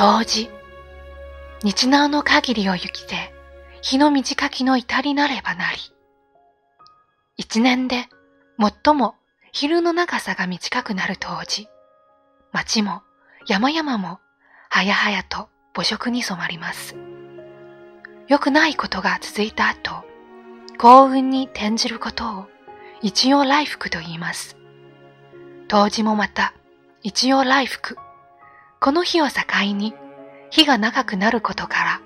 当時、日南の限りを行きて、日の短きの至りなればなり。一年で最も昼の長さが短くなる当時、街も山々も早々と母色に染まります。良くないことが続いた後、幸運に転じることを一応来福と言います。当時もまた一応来福。この日を境に日が長くなることから、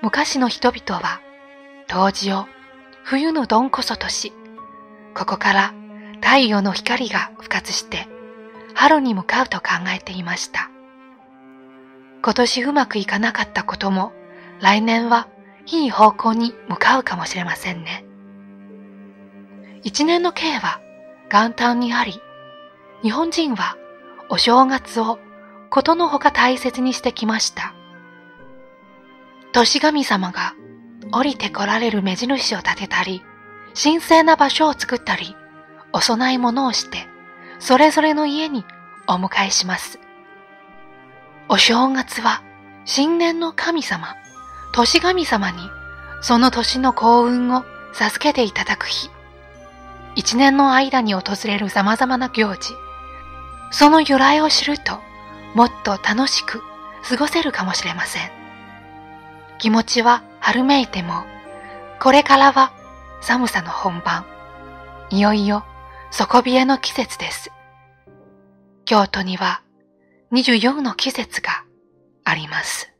昔の人々は当時を冬のどんこそとし、ここから太陽の光が復活して春に向かうと考えていました。今年うまくいかなかったことも来年はいい方向に向かうかもしれませんね。一年の計は元旦にあり、日本人はお正月をことのほか大切にしてきました。年神様が降りて来られる目印を立てたり、神聖な場所を作ったり、お供え物をして、それぞれの家にお迎えします。お正月は新年の神様、年神様にその年の幸運を授けていただく日。一年の間に訪れる様々な行事。その由来を知ると、もっと楽しく過ごせるかもしれません。気持ちは春めいても、これからは寒さの本番。いよいよ底冷えの季節です。京都には24の季節があります。